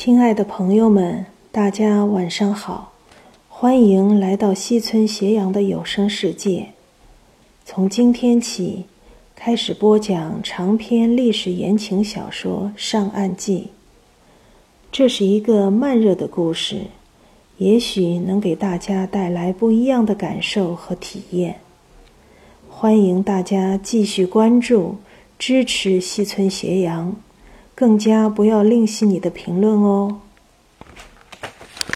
亲爱的朋友们，大家晚上好，欢迎来到西村斜阳的有声世界。从今天起，开始播讲长篇历史言情小说《上岸记》。这是一个慢热的故事，也许能给大家带来不一样的感受和体验。欢迎大家继续关注、支持西村斜阳。更加不要吝惜你的评论哦。